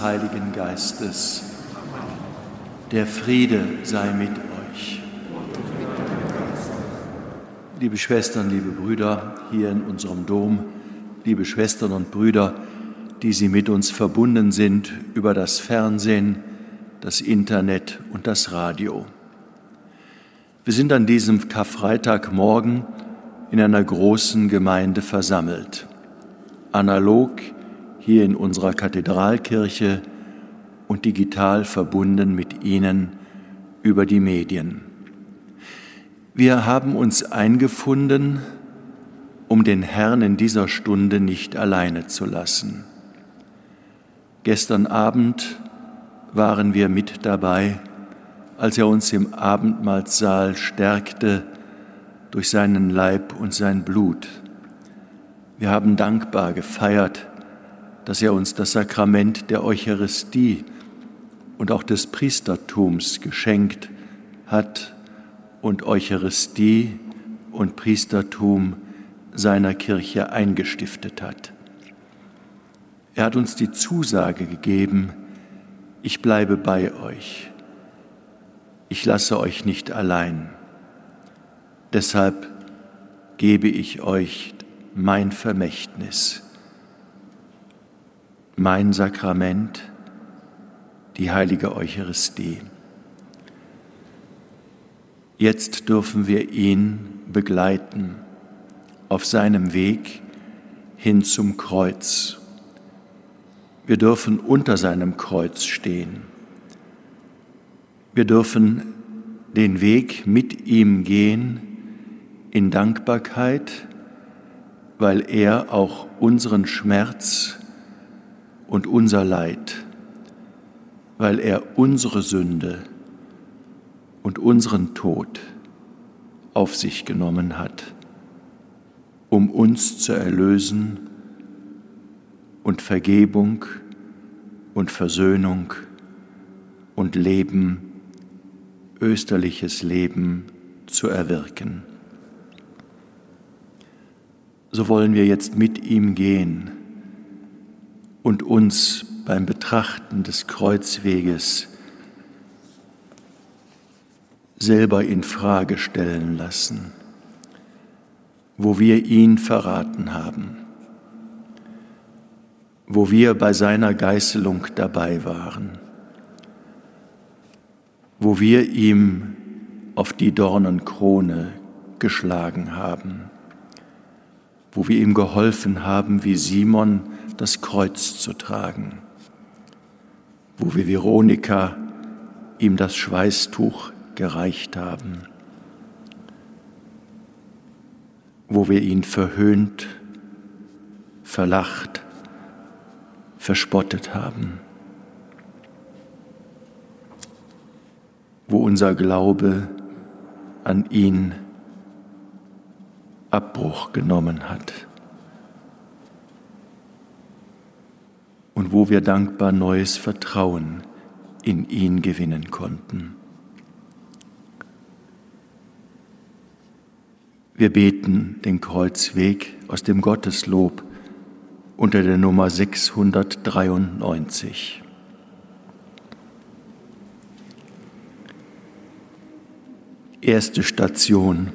Heiligen Geistes. Der Friede sei mit euch. Liebe Schwestern, liebe Brüder hier in unserem Dom, liebe Schwestern und Brüder, die Sie mit uns verbunden sind über das Fernsehen, das Internet und das Radio. Wir sind an diesem Karfreitagmorgen in einer großen Gemeinde versammelt, analog hier in unserer Kathedralkirche und digital verbunden mit Ihnen über die Medien. Wir haben uns eingefunden, um den Herrn in dieser Stunde nicht alleine zu lassen. Gestern Abend waren wir mit dabei, als er uns im Abendmahlsaal stärkte durch seinen Leib und sein Blut. Wir haben dankbar gefeiert, dass er uns das Sakrament der Eucharistie und auch des Priestertums geschenkt hat und Eucharistie und Priestertum seiner Kirche eingestiftet hat. Er hat uns die Zusage gegeben, ich bleibe bei euch, ich lasse euch nicht allein. Deshalb gebe ich euch mein Vermächtnis mein Sakrament, die heilige Eucharistie. Jetzt dürfen wir ihn begleiten auf seinem Weg hin zum Kreuz. Wir dürfen unter seinem Kreuz stehen. Wir dürfen den Weg mit ihm gehen in Dankbarkeit, weil er auch unseren Schmerz und unser Leid, weil er unsere Sünde und unseren Tod auf sich genommen hat, um uns zu erlösen und Vergebung und Versöhnung und Leben, österliches Leben zu erwirken. So wollen wir jetzt mit ihm gehen und uns beim Betrachten des Kreuzweges selber in Frage stellen lassen, wo wir ihn verraten haben, wo wir bei seiner Geißelung dabei waren, wo wir ihm auf die Dornenkrone geschlagen haben, wo wir ihm geholfen haben, wie Simon das Kreuz zu tragen, wo wir Veronika ihm das Schweißtuch gereicht haben, wo wir ihn verhöhnt, verlacht, verspottet haben, wo unser Glaube an ihn Abbruch genommen hat. Und wo wir dankbar neues Vertrauen in ihn gewinnen konnten. Wir beten den Kreuzweg aus dem Gotteslob unter der Nummer 693. Erste Station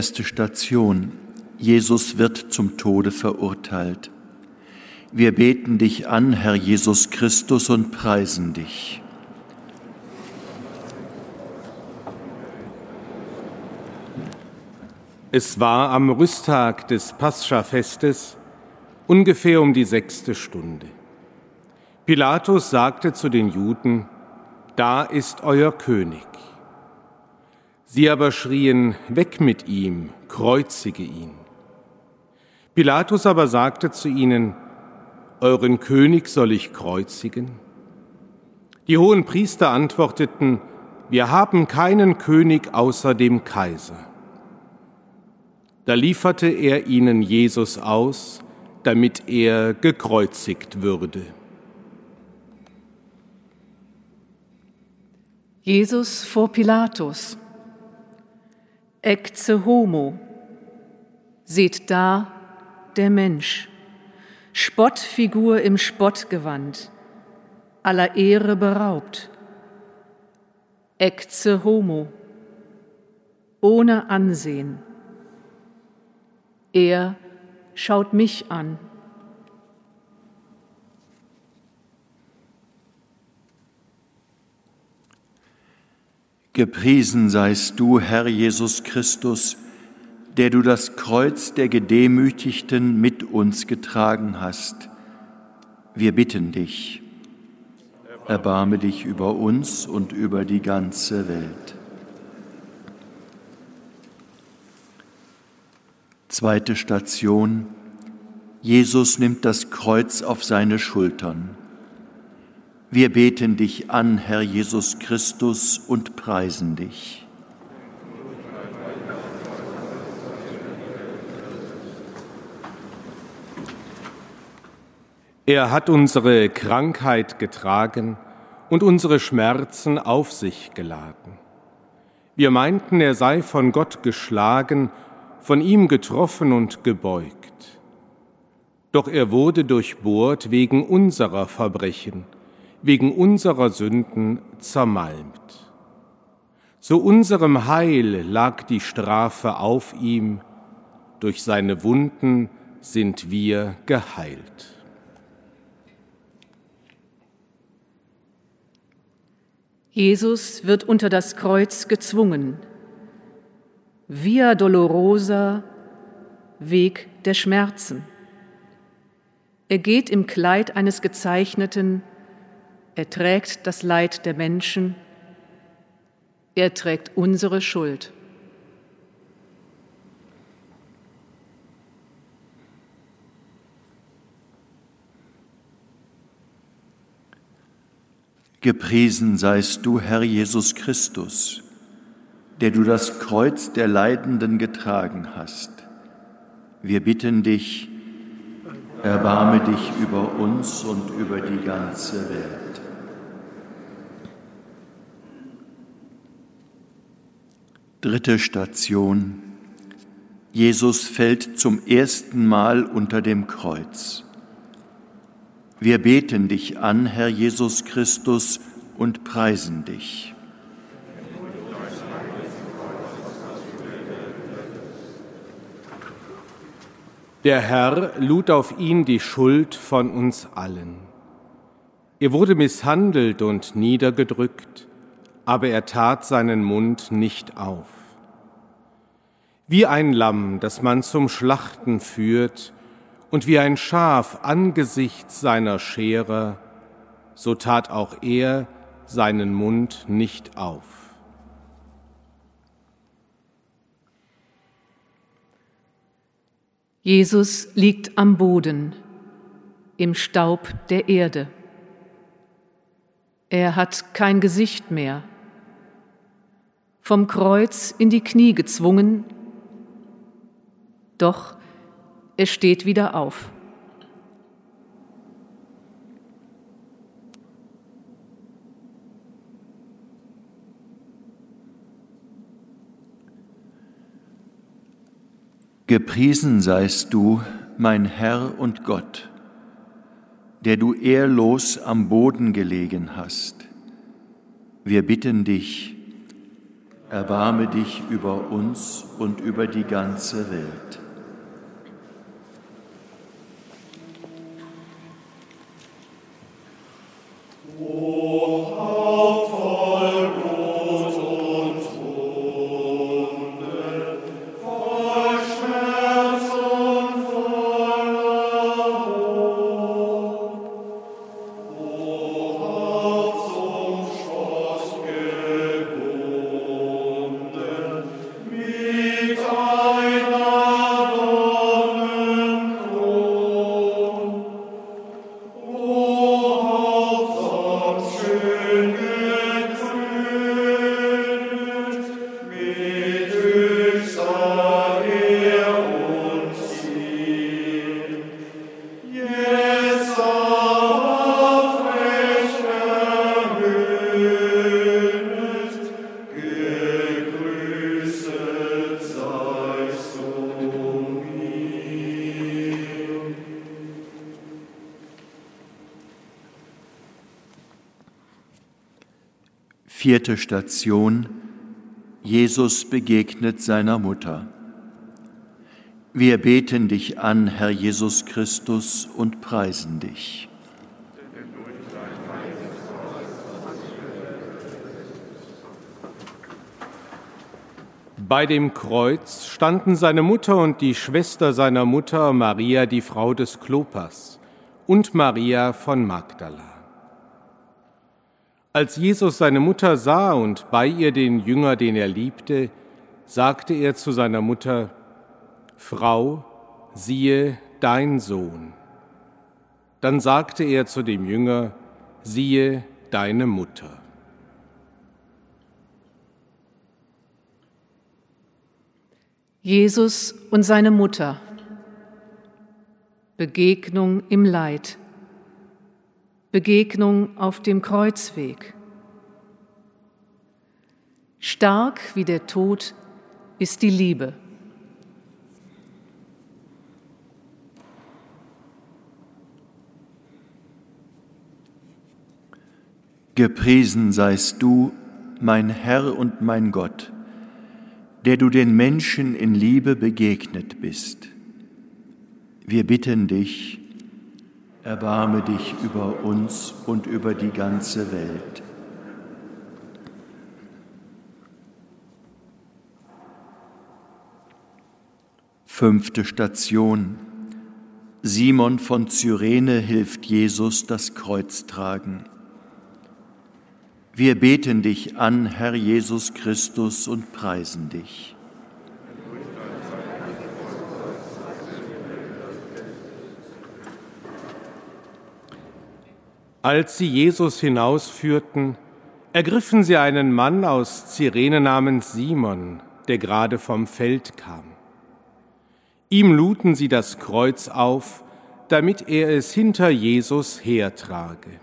Erste Station. Jesus wird zum Tode verurteilt. Wir beten dich an, Herr Jesus Christus, und preisen dich. Es war am Rüsttag des Pascha-Festes, ungefähr um die sechste Stunde. Pilatus sagte zu den Juden, Da ist euer König. Sie aber schrien, Weg mit ihm, kreuzige ihn. Pilatus aber sagte zu ihnen, Euren König soll ich kreuzigen? Die hohen Priester antworteten, Wir haben keinen König außer dem Kaiser. Da lieferte er ihnen Jesus aus, damit er gekreuzigt würde. Jesus vor Pilatus. Ecce homo. Seht da der Mensch. Spottfigur im Spottgewand, aller Ehre beraubt. Ecce homo. Ohne Ansehen. Er schaut mich an. Gepriesen seist du, Herr Jesus Christus, der du das Kreuz der Gedemütigten mit uns getragen hast. Wir bitten dich, erbarme dich über uns und über die ganze Welt. Zweite Station. Jesus nimmt das Kreuz auf seine Schultern. Wir beten dich an, Herr Jesus Christus, und preisen dich. Er hat unsere Krankheit getragen und unsere Schmerzen auf sich geladen. Wir meinten, er sei von Gott geschlagen, von ihm getroffen und gebeugt. Doch er wurde durchbohrt wegen unserer Verbrechen wegen unserer Sünden zermalmt. Zu unserem Heil lag die Strafe auf ihm, durch seine Wunden sind wir geheilt. Jesus wird unter das Kreuz gezwungen. Via Dolorosa, Weg der Schmerzen. Er geht im Kleid eines Gezeichneten, er trägt das Leid der Menschen. Er trägt unsere Schuld. Gepriesen seist du, Herr Jesus Christus, der du das Kreuz der Leidenden getragen hast. Wir bitten dich, erbarme dich über uns und über die ganze Welt. Dritte Station. Jesus fällt zum ersten Mal unter dem Kreuz. Wir beten dich an, Herr Jesus Christus, und preisen dich. Der Herr lud auf ihn die Schuld von uns allen. Er wurde misshandelt und niedergedrückt aber er tat seinen Mund nicht auf. Wie ein Lamm, das man zum Schlachten führt, und wie ein Schaf angesichts seiner Schere, so tat auch er seinen Mund nicht auf. Jesus liegt am Boden, im Staub der Erde. Er hat kein Gesicht mehr vom Kreuz in die Knie gezwungen, doch er steht wieder auf. Gepriesen seist du, mein Herr und Gott, der du ehrlos am Boden gelegen hast. Wir bitten dich, erbarme dich über uns und über die ganze Welt. Oh. Vierte Station. Jesus begegnet seiner Mutter. Wir beten dich an, Herr Jesus Christus, und preisen dich. Bei dem Kreuz standen seine Mutter und die Schwester seiner Mutter, Maria, die Frau des Klopas, und Maria von Magdala. Als Jesus seine Mutter sah und bei ihr den Jünger, den er liebte, sagte er zu seiner Mutter, Frau, siehe dein Sohn. Dann sagte er zu dem Jünger, siehe deine Mutter. Jesus und seine Mutter. Begegnung im Leid. Begegnung auf dem Kreuzweg. Stark wie der Tod ist die Liebe. Gepriesen seist du, mein Herr und mein Gott, der du den Menschen in Liebe begegnet bist. Wir bitten dich, erbarme dich über uns und über die ganze Welt. Fünfte Station. Simon von Cyrene hilft Jesus das Kreuz tragen. Wir beten dich an, Herr Jesus Christus, und preisen dich. Als sie Jesus hinausführten, ergriffen sie einen Mann aus Cyrene namens Simon, der gerade vom Feld kam. Ihm luden sie das Kreuz auf, damit er es hinter Jesus hertrage.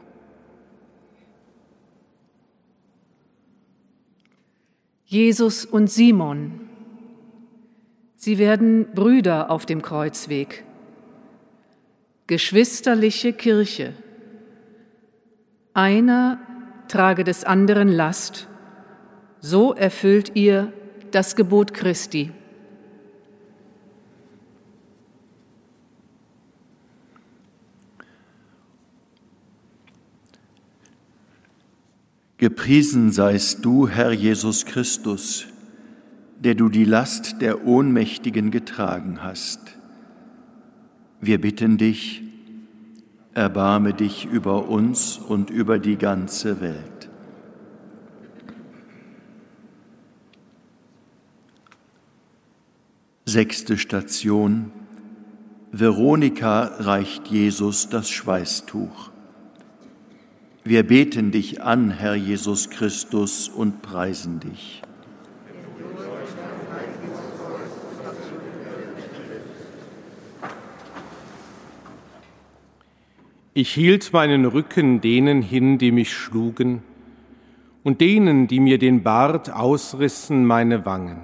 Jesus und Simon. Sie werden Brüder auf dem Kreuzweg. Geschwisterliche Kirche. Einer trage des anderen Last, so erfüllt ihr das Gebot Christi. Gepriesen seist du, Herr Jesus Christus, der du die Last der Ohnmächtigen getragen hast. Wir bitten dich, erbarme dich über uns und über die ganze Welt. Sechste Station. Veronika reicht Jesus das Schweißtuch. Wir beten dich an, Herr Jesus Christus, und preisen dich. Ich hielt meinen Rücken denen hin, die mich schlugen, und denen, die mir den Bart ausrissen, meine Wangen.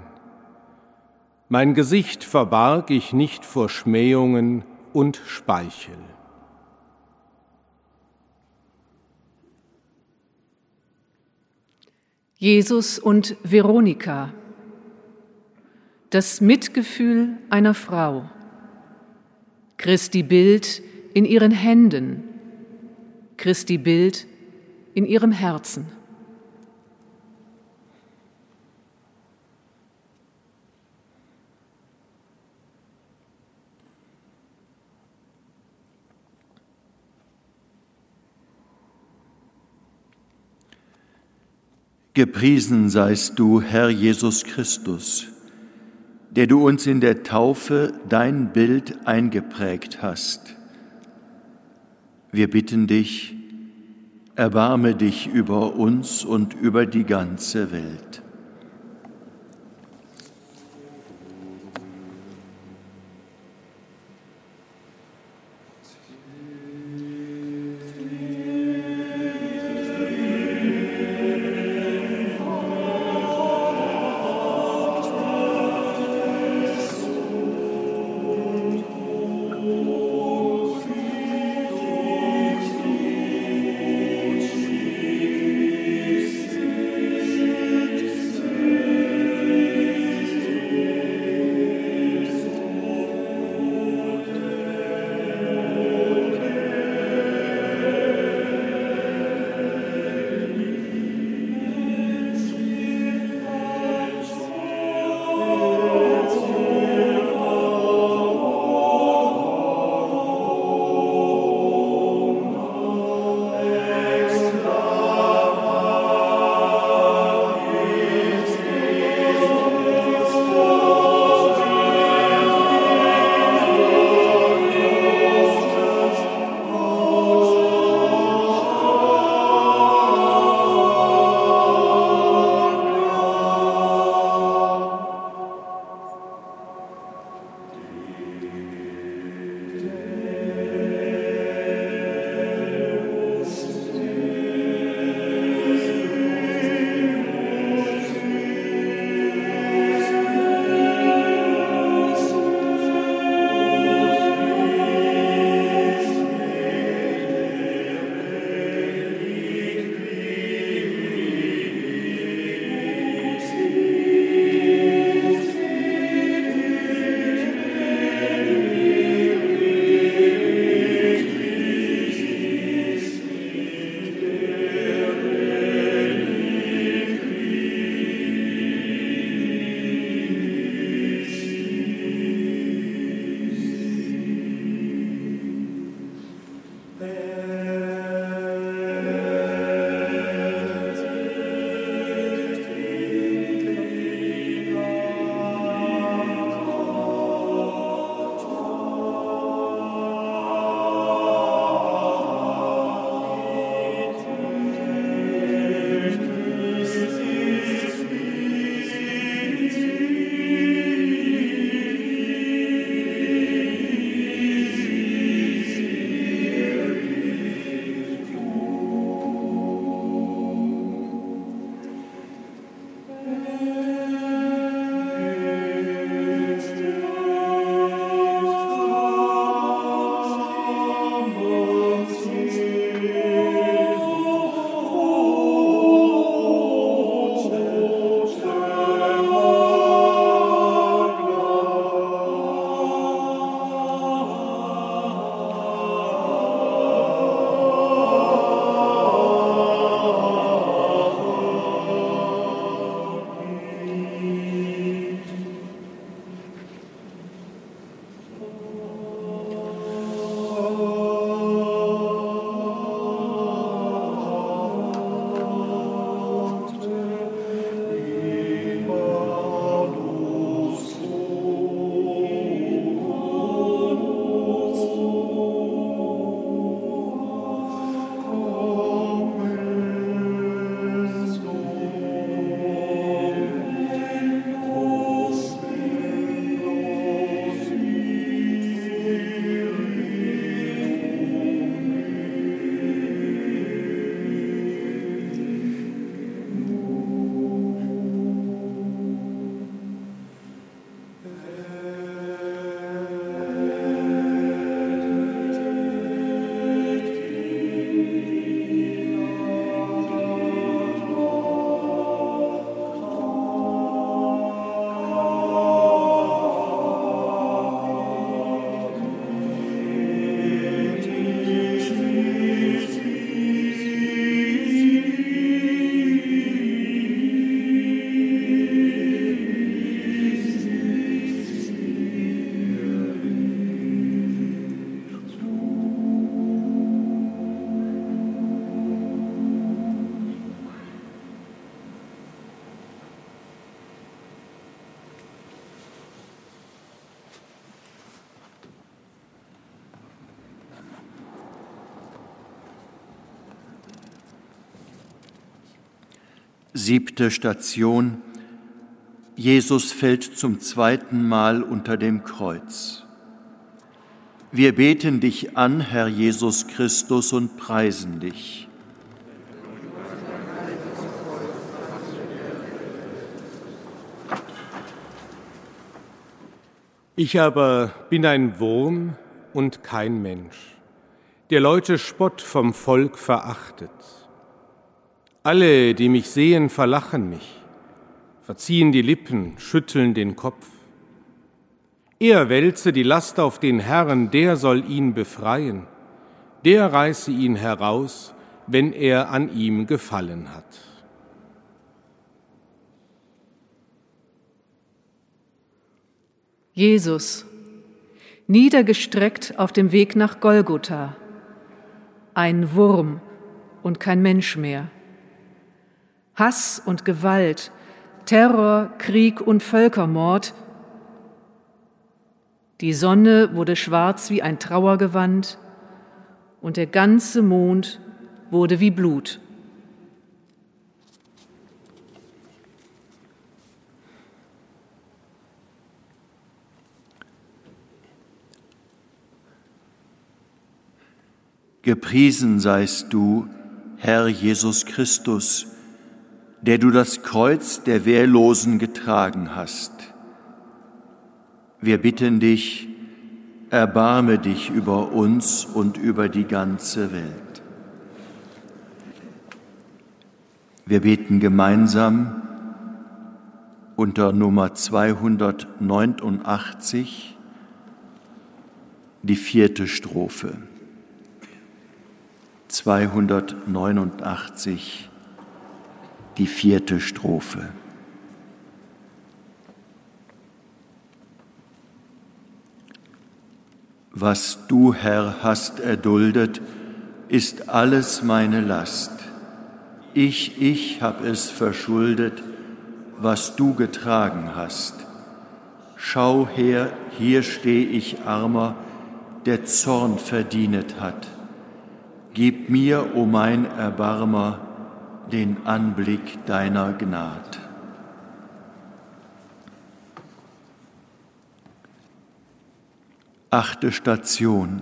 Mein Gesicht verbarg ich nicht vor Schmähungen und Speichel. Jesus und Veronika. Das Mitgefühl einer Frau. Christi Bild in ihren Händen, Christi Bild in ihrem Herzen. Gepriesen seist du, Herr Jesus Christus, der du uns in der Taufe dein Bild eingeprägt hast. Wir bitten dich, erbarme dich über uns und über die ganze Welt. Oh. Siebte Station. Jesus fällt zum zweiten Mal unter dem Kreuz. Wir beten dich an, Herr Jesus Christus, und preisen dich. Ich aber bin ein Wurm und kein Mensch, der Leute Spott vom Volk verachtet. Alle, die mich sehen, verlachen mich, verziehen die Lippen, schütteln den Kopf. Er wälze die Last auf den Herrn, der soll ihn befreien, der reiße ihn heraus, wenn er an ihm gefallen hat. Jesus, niedergestreckt auf dem Weg nach Golgotha, ein Wurm und kein Mensch mehr. Hass und Gewalt, Terror, Krieg und Völkermord. Die Sonne wurde schwarz wie ein Trauergewand und der ganze Mond wurde wie Blut. Gepriesen seist du, Herr Jesus Christus, der du das Kreuz der Wehrlosen getragen hast. Wir bitten dich, erbarme dich über uns und über die ganze Welt. Wir beten gemeinsam unter Nummer 289 die vierte Strophe. 289 die vierte Strophe. Was du, Herr, hast erduldet, ist alles meine Last. Ich, ich hab es verschuldet, was du getragen hast. Schau her, hier steh ich armer, der Zorn verdienet hat. Gib mir, o oh mein Erbarmer, den Anblick deiner Gnad. Achte Station.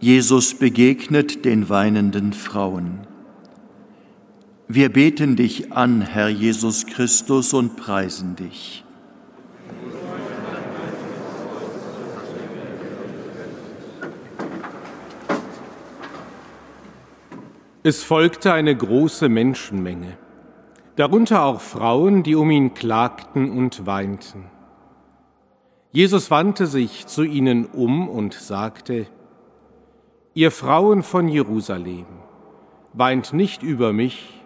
Jesus begegnet den weinenden Frauen. Wir beten dich an, Herr Jesus Christus, und preisen dich. Es folgte eine große Menschenmenge, darunter auch Frauen, die um ihn klagten und weinten. Jesus wandte sich zu ihnen um und sagte, Ihr Frauen von Jerusalem, weint nicht über mich,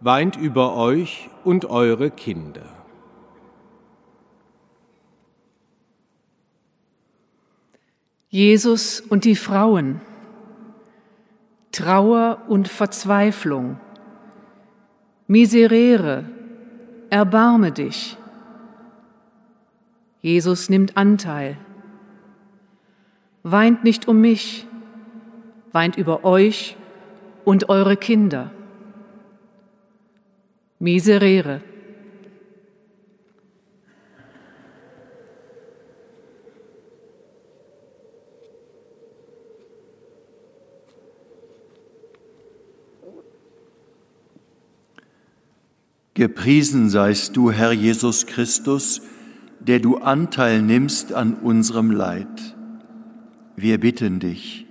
weint über euch und eure Kinder. Jesus und die Frauen Trauer und Verzweiflung. Miserere, erbarme dich. Jesus nimmt Anteil. Weint nicht um mich, weint über euch und eure Kinder. Miserere. Gepriesen seist du, Herr Jesus Christus, der du Anteil nimmst an unserem Leid. Wir bitten dich,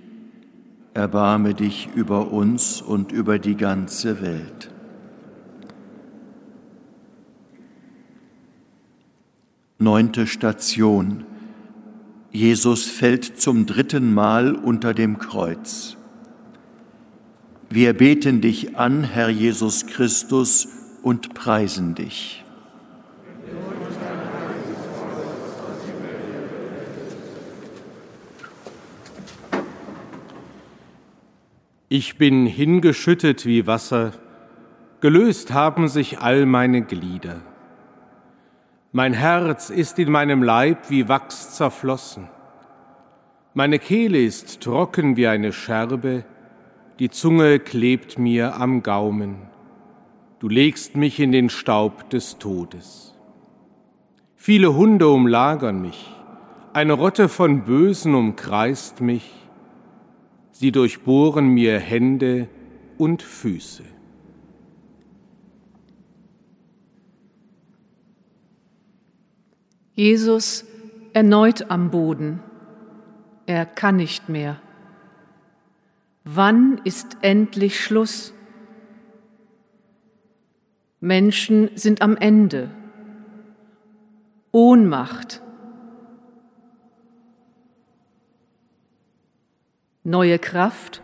erbarme dich über uns und über die ganze Welt. Neunte Station. Jesus fällt zum dritten Mal unter dem Kreuz. Wir beten dich an, Herr Jesus Christus, und preisen dich. Ich bin hingeschüttet wie Wasser, gelöst haben sich all meine Glieder. Mein Herz ist in meinem Leib wie Wachs zerflossen. Meine Kehle ist trocken wie eine Scherbe, die Zunge klebt mir am Gaumen. Du legst mich in den Staub des Todes. Viele Hunde umlagern mich, eine Rotte von Bösen umkreist mich, sie durchbohren mir Hände und Füße. Jesus erneut am Boden. Er kann nicht mehr. Wann ist endlich Schluss? Menschen sind am Ende. Ohnmacht. Neue Kraft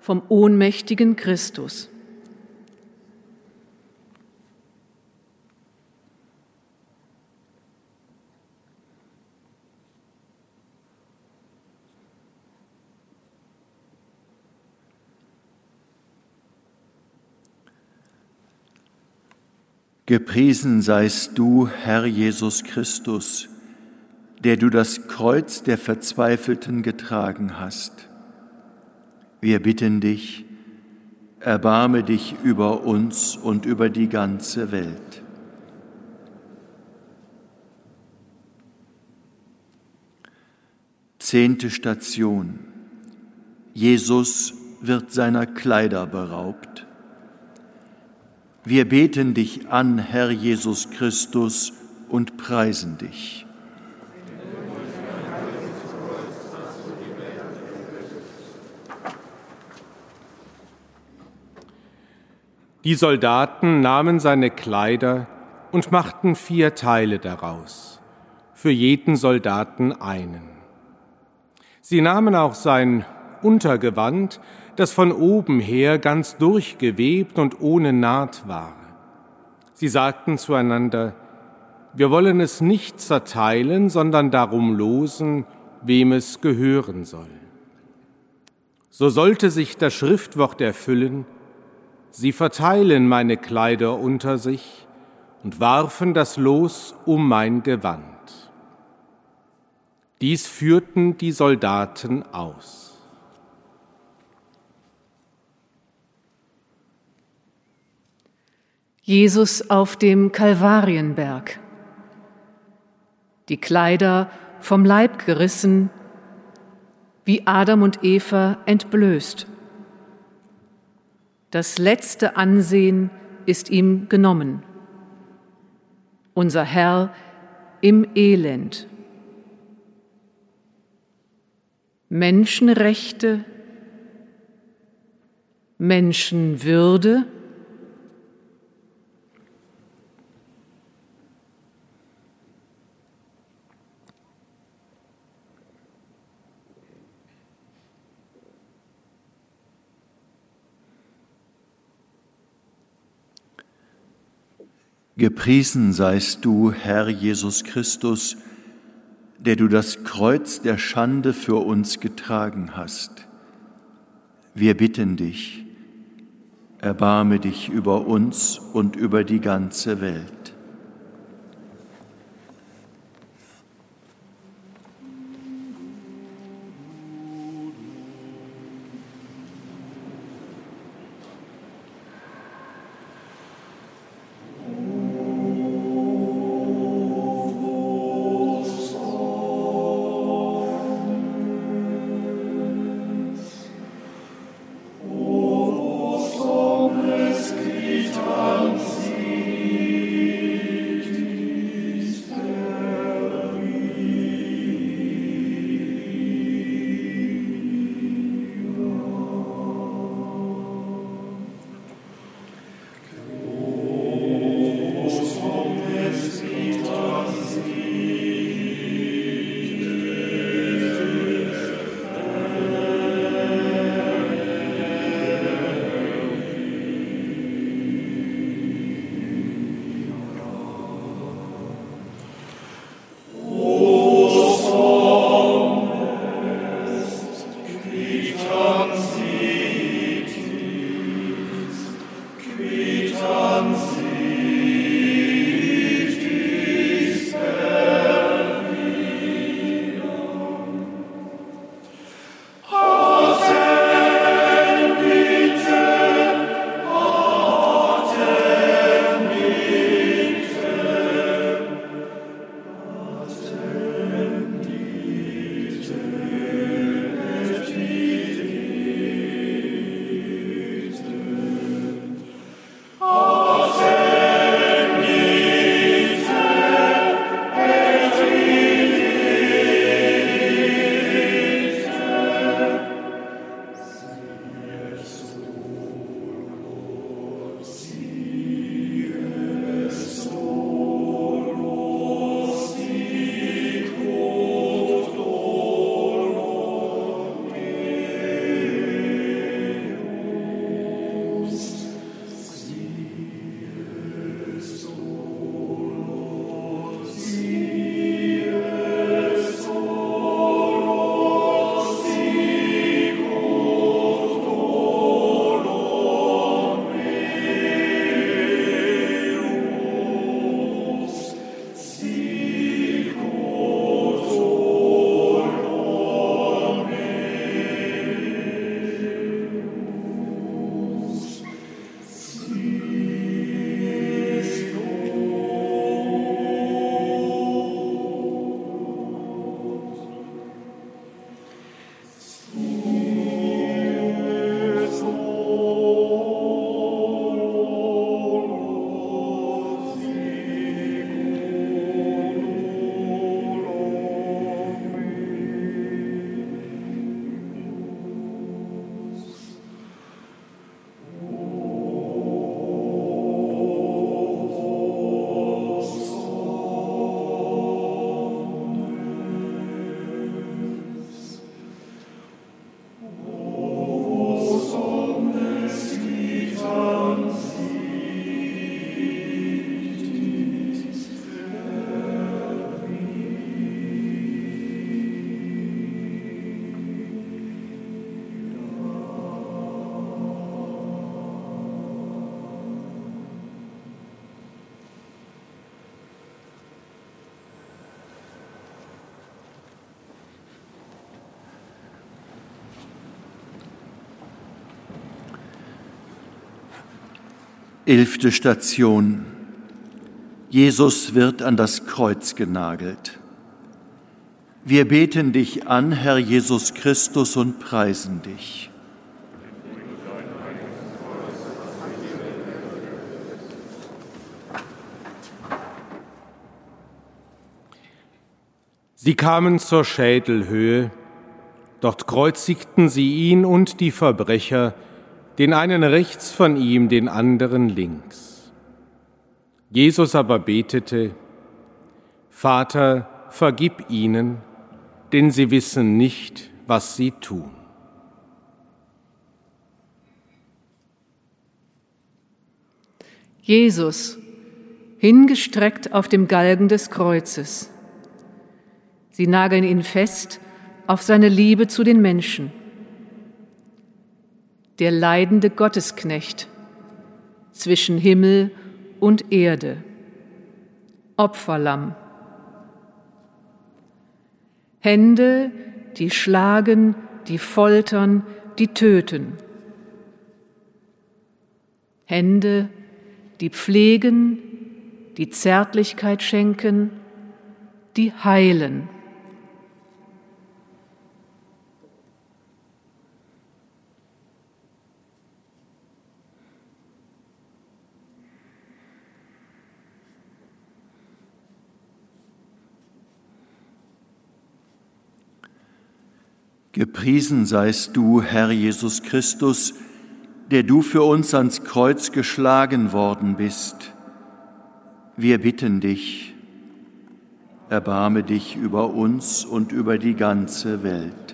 vom ohnmächtigen Christus. Gepriesen seist du, Herr Jesus Christus, der du das Kreuz der Verzweifelten getragen hast. Wir bitten dich, erbarme dich über uns und über die ganze Welt. Zehnte Station. Jesus wird seiner Kleider beraubt. Wir beten dich an, Herr Jesus Christus, und preisen dich. Die Soldaten nahmen seine Kleider und machten vier Teile daraus, für jeden Soldaten einen. Sie nahmen auch sein Untergewand, das von oben her ganz durchgewebt und ohne Naht war. Sie sagten zueinander, wir wollen es nicht zerteilen, sondern darum losen, wem es gehören soll. So sollte sich das Schriftwort erfüllen, sie verteilen meine Kleider unter sich und warfen das Los um mein Gewand. Dies führten die Soldaten aus. Jesus auf dem Kalvarienberg. Die Kleider vom Leib gerissen, wie Adam und Eva entblößt. Das letzte Ansehen ist ihm genommen. Unser Herr im Elend. Menschenrechte, Menschenwürde, Gepriesen seist du, Herr Jesus Christus, der du das Kreuz der Schande für uns getragen hast. Wir bitten dich, erbarme dich über uns und über die ganze Welt. Elfte Station. Jesus wird an das Kreuz genagelt. Wir beten dich an, Herr Jesus Christus, und preisen dich. Sie kamen zur Schädelhöhe, dort kreuzigten sie ihn und die Verbrecher, den einen rechts von ihm, den anderen links. Jesus aber betete, Vater, vergib ihnen, denn sie wissen nicht, was sie tun. Jesus, hingestreckt auf dem Galgen des Kreuzes. Sie nageln ihn fest auf seine Liebe zu den Menschen der leidende Gottesknecht zwischen Himmel und Erde, Opferlamm. Hände, die schlagen, die foltern, die töten. Hände, die pflegen, die Zärtlichkeit schenken, die heilen. Gepriesen seist du, Herr Jesus Christus, der du für uns ans Kreuz geschlagen worden bist. Wir bitten dich, erbarme dich über uns und über die ganze Welt.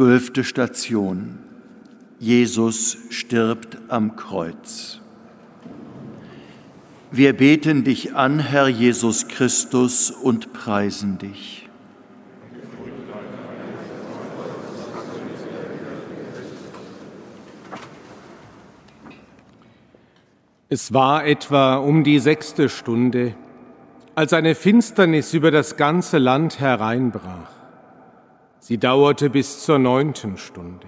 Zwölfte Station. Jesus stirbt am Kreuz. Wir beten dich an, Herr Jesus Christus, und preisen dich. Es war etwa um die sechste Stunde, als eine Finsternis über das ganze Land hereinbrach. Sie dauerte bis zur neunten Stunde.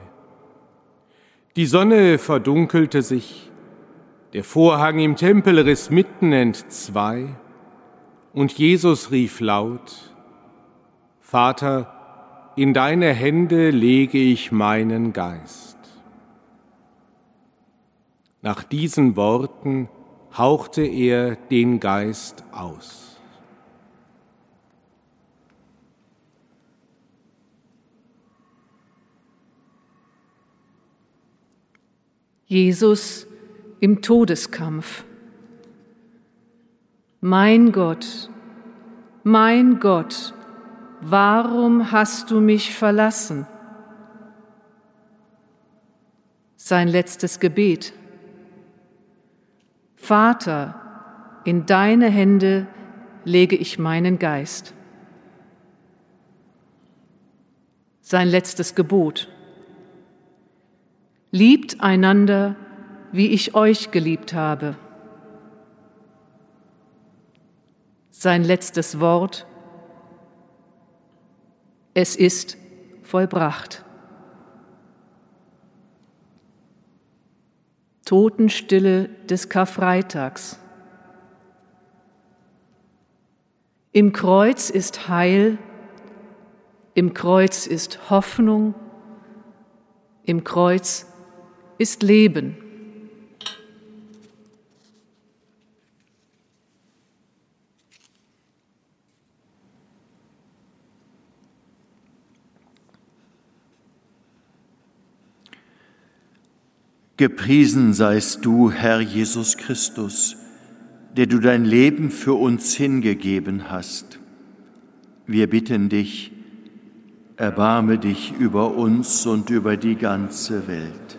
Die Sonne verdunkelte sich, der Vorhang im Tempel riss mitten entzwei, und Jesus rief laut, Vater, in deine Hände lege ich meinen Geist. Nach diesen Worten hauchte er den Geist aus. Jesus im Todeskampf. Mein Gott, mein Gott, warum hast du mich verlassen? Sein letztes Gebet. Vater, in deine Hände lege ich meinen Geist. Sein letztes Gebot. Liebt einander, wie ich euch geliebt habe. Sein letztes Wort. Es ist vollbracht. Totenstille des Karfreitags. Im Kreuz ist Heil, Im Kreuz ist Hoffnung, im Kreuz ist Leben. Gepriesen seist du, Herr Jesus Christus, der du dein Leben für uns hingegeben hast. Wir bitten dich, erbarme dich über uns und über die ganze Welt.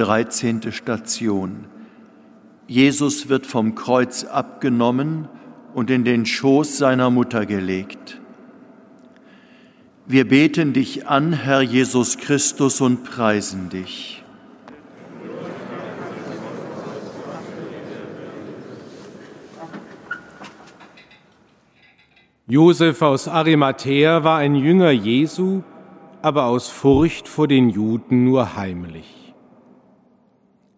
Dreizehnte Station. Jesus wird vom Kreuz abgenommen und in den Schoß seiner Mutter gelegt. Wir beten dich an, Herr Jesus Christus, und preisen dich. Josef aus Arimathäa war ein Jünger Jesu, aber aus Furcht vor den Juden nur heimlich.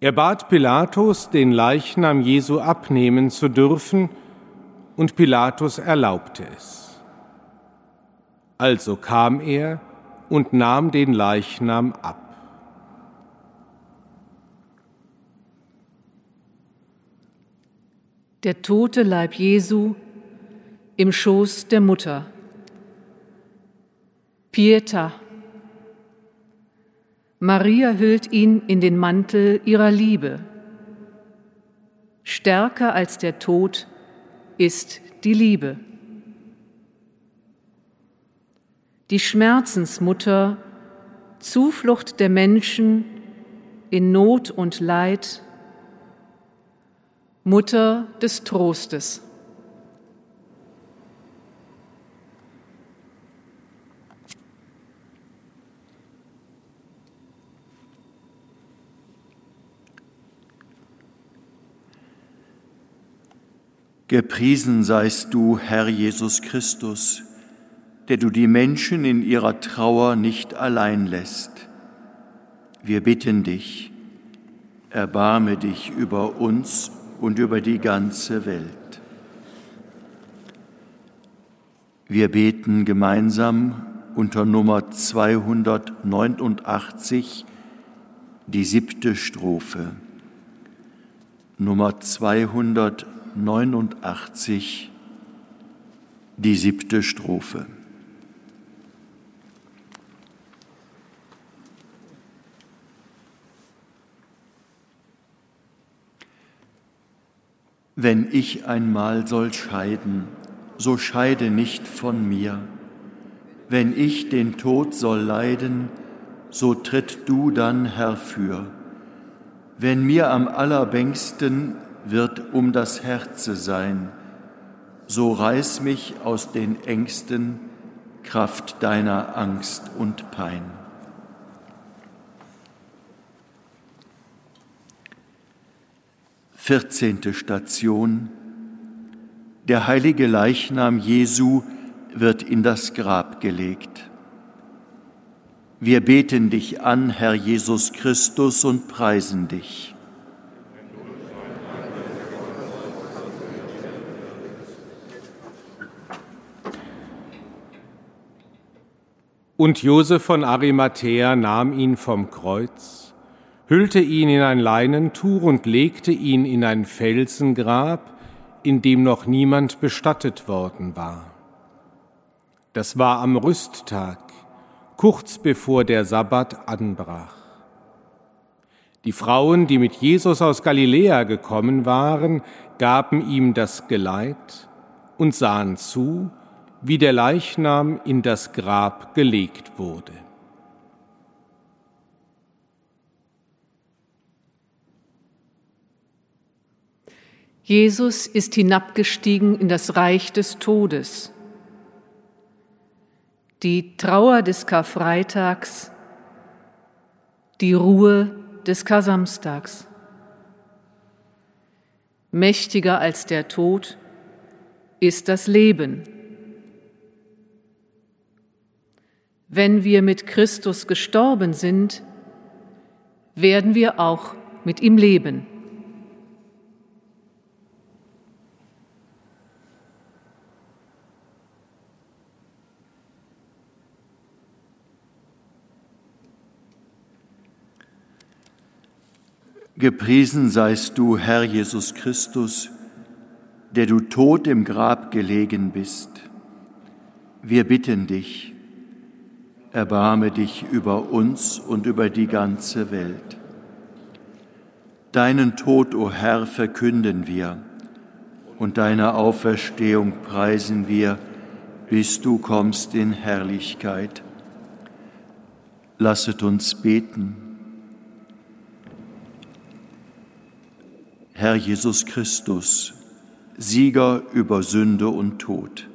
Er bat Pilatus, den Leichnam Jesu abnehmen zu dürfen, und Pilatus erlaubte es. Also kam er und nahm den Leichnam ab. Der tote Leib Jesu im Schoß der Mutter. Pieta. Maria hüllt ihn in den Mantel ihrer Liebe. Stärker als der Tod ist die Liebe. Die Schmerzensmutter, Zuflucht der Menschen in Not und Leid, Mutter des Trostes. Gepriesen seist du, Herr Jesus Christus, der du die Menschen in ihrer Trauer nicht allein lässt. Wir bitten dich, erbarme dich über uns und über die ganze Welt. Wir beten gemeinsam unter Nummer 289 die siebte Strophe. Nummer 289 die siebte Strophe. Wenn ich einmal soll scheiden, so scheide nicht von mir. Wenn ich den Tod soll leiden, so tritt du dann herfür. Wenn mir am allerbängsten wird um das Herze sein, so reiß mich aus den Ängsten, Kraft deiner Angst und Pein. Vierzehnte Station. Der heilige Leichnam Jesu wird in das Grab gelegt. Wir beten dich an, Herr Jesus Christus, und preisen dich. Und Josef von Arimathea nahm ihn vom Kreuz hüllte ihn in ein Leinentuch und legte ihn in ein Felsengrab, in dem noch niemand bestattet worden war. Das war am Rüsttag, kurz bevor der Sabbat anbrach. Die Frauen, die mit Jesus aus Galiläa gekommen waren, gaben ihm das Geleit und sahen zu, wie der Leichnam in das Grab gelegt wurde. Jesus ist hinabgestiegen in das Reich des Todes. Die Trauer des Karfreitags, die Ruhe des Kasamstags. Mächtiger als der Tod ist das Leben. Wenn wir mit Christus gestorben sind, werden wir auch mit ihm leben. Gepriesen seist du, Herr Jesus Christus, der du tot im Grab gelegen bist. Wir bitten dich, erbarme dich über uns und über die ganze Welt. Deinen Tod, o Herr, verkünden wir und deine Auferstehung preisen wir, bis du kommst in Herrlichkeit. Lasset uns beten. Herr Jesus Christus, Sieger über Sünde und Tod.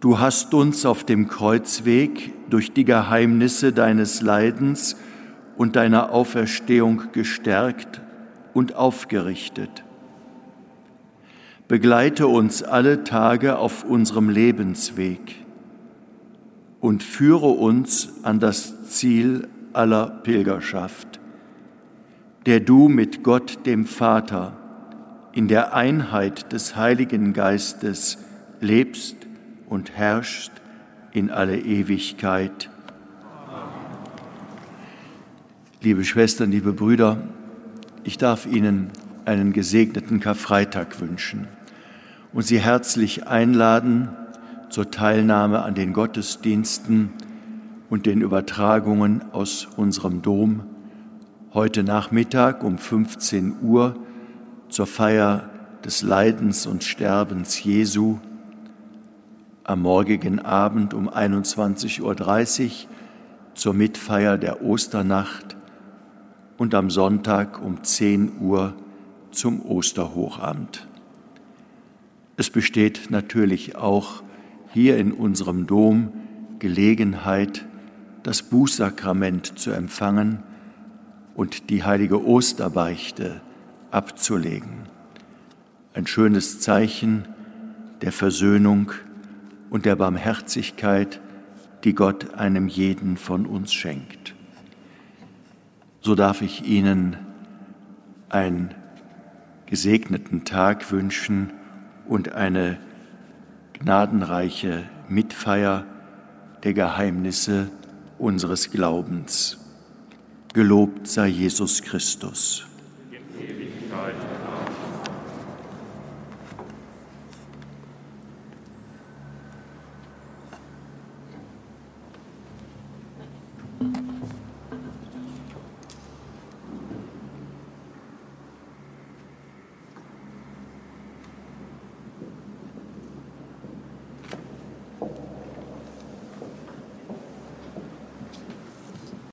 Du hast uns auf dem Kreuzweg durch die Geheimnisse deines Leidens und deiner Auferstehung gestärkt und aufgerichtet. Begleite uns alle Tage auf unserem Lebensweg und führe uns an das Ziel aller Pilgerschaft der du mit Gott dem Vater in der Einheit des Heiligen Geistes lebst und herrschst in alle Ewigkeit. Liebe Schwestern, liebe Brüder, ich darf Ihnen einen gesegneten Karfreitag wünschen und Sie herzlich einladen zur Teilnahme an den Gottesdiensten und den Übertragungen aus unserem Dom heute Nachmittag um 15 Uhr zur Feier des Leidens und Sterbens Jesu, am morgigen Abend um 21.30 Uhr zur Mitfeier der Osternacht und am Sonntag um 10 Uhr zum Osterhochamt. Es besteht natürlich auch hier in unserem Dom Gelegenheit, das Bußsakrament zu empfangen, und die heilige Osterbeichte abzulegen. Ein schönes Zeichen der Versöhnung und der Barmherzigkeit, die Gott einem jeden von uns schenkt. So darf ich Ihnen einen gesegneten Tag wünschen und eine gnadenreiche Mitfeier der Geheimnisse unseres Glaubens. Gelobt sei Jesus Christus.